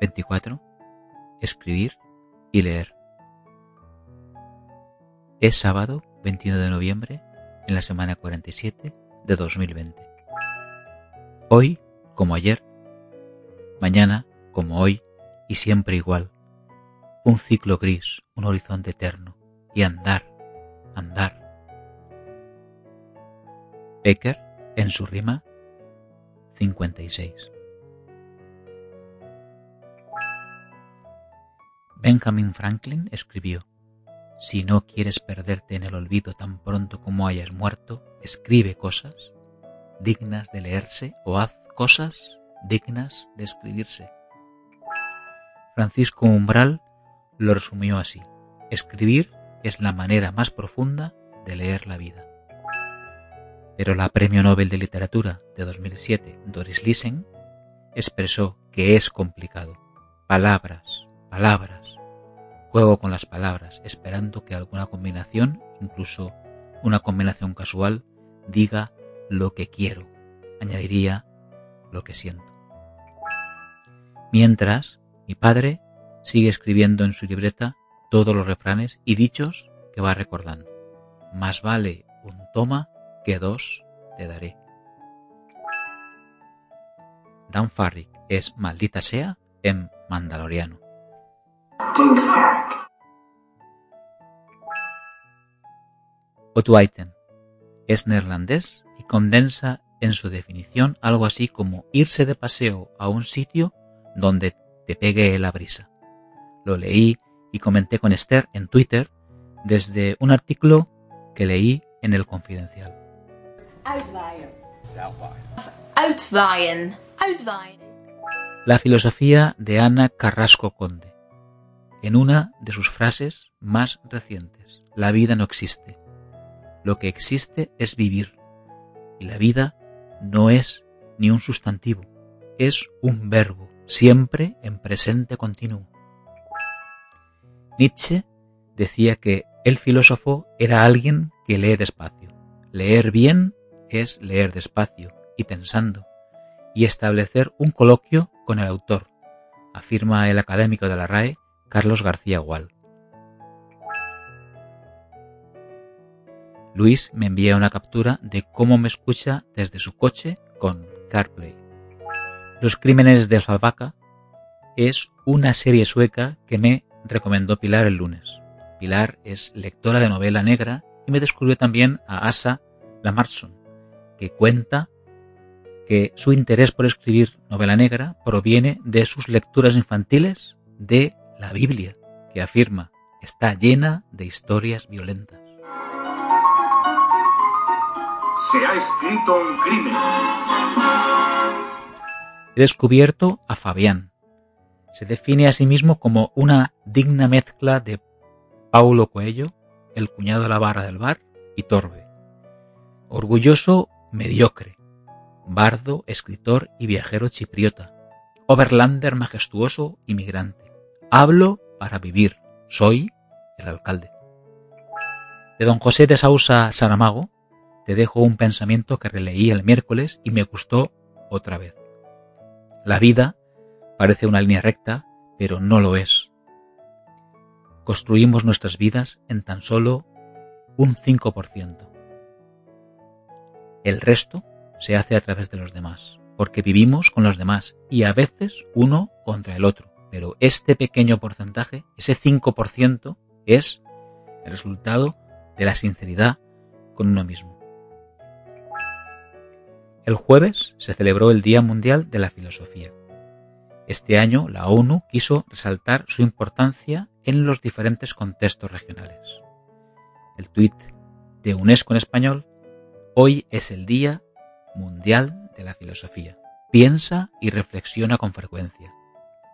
24. Escribir y leer. Es sábado 21 de noviembre en la semana 47 de 2020. Hoy como ayer, mañana como hoy y siempre igual. Un ciclo gris, un horizonte eterno y andar, andar. Becker en su rima 56. Benjamin Franklin escribió, Si no quieres perderte en el olvido tan pronto como hayas muerto, escribe cosas dignas de leerse o haz cosas dignas de escribirse. Francisco Umbral lo resumió así, escribir es la manera más profunda de leer la vida. Pero la Premio Nobel de Literatura de 2007, Doris Lisen, expresó que es complicado. Palabras, palabras. Juego con las palabras, esperando que alguna combinación, incluso una combinación casual, diga lo que quiero. Añadiría lo que siento. Mientras, mi padre sigue escribiendo en su libreta todos los refranes y dichos que va recordando. Más vale un toma que dos te daré. Dan Farrick es maldita sea en Mandaloriano. Otuaiten es neerlandés y condensa en su definición algo así como irse de paseo a un sitio donde te pegue la brisa. Lo leí y comenté con Esther en Twitter desde un artículo que leí en el Confidencial. La filosofía de Ana Carrasco Conde. En una de sus frases más recientes, la vida no existe. Lo que existe es vivir. Y la vida no es ni un sustantivo, es un verbo, siempre en presente continuo. Nietzsche decía que el filósofo era alguien que lee despacio. Leer bien es leer despacio y pensando, y establecer un coloquio con el autor, afirma el académico de la RAE Carlos García Gual. Luis me envía una captura de cómo me escucha desde su coche con CarPlay. Los crímenes de Alfabaca es una serie sueca que me recomendó Pilar el lunes. Pilar es lectora de novela negra y me descubrió también a Asa Lamarson, que cuenta que su interés por escribir novela negra proviene de sus lecturas infantiles de la Biblia, que afirma está llena de historias violentas. Se ha escrito un crimen. He descubierto a Fabián. Se define a sí mismo como una digna mezcla de Paulo Coelho, el cuñado de la barra del bar, y Torbe. Orgulloso, mediocre. Bardo, escritor y viajero chipriota. Overlander majestuoso, inmigrante. Hablo para vivir. Soy el alcalde. De don José de Sausa Saramago te dejo un pensamiento que releí el miércoles y me gustó otra vez. La vida parece una línea recta, pero no lo es. Construimos nuestras vidas en tan solo un 5%. El resto se hace a través de los demás, porque vivimos con los demás y a veces uno contra el otro. Pero este pequeño porcentaje, ese 5%, es el resultado de la sinceridad con uno mismo. El jueves se celebró el Día Mundial de la Filosofía. Este año la ONU quiso resaltar su importancia en los diferentes contextos regionales. El tuit de UNESCO en español, hoy es el Día Mundial de la Filosofía. Piensa y reflexiona con frecuencia.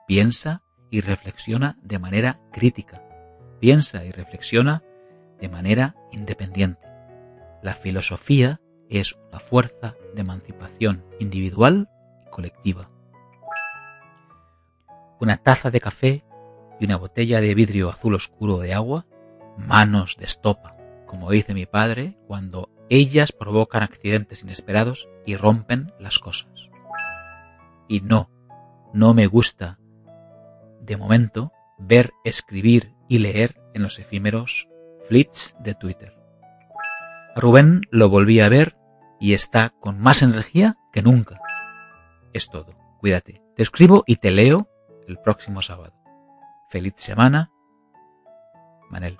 Piensa y reflexiona de manera crítica. Piensa y reflexiona de manera independiente. La filosofía es una fuerza de emancipación individual y colectiva. Una taza de café y una botella de vidrio azul oscuro de agua, manos de estopa, como dice mi padre, cuando ellas provocan accidentes inesperados y rompen las cosas. Y no, no me gusta de momento, ver, escribir y leer en los efímeros flits de Twitter. Rubén lo volví a ver y está con más energía que nunca. Es todo. Cuídate. Te escribo y te leo el próximo sábado. Feliz semana. Manel.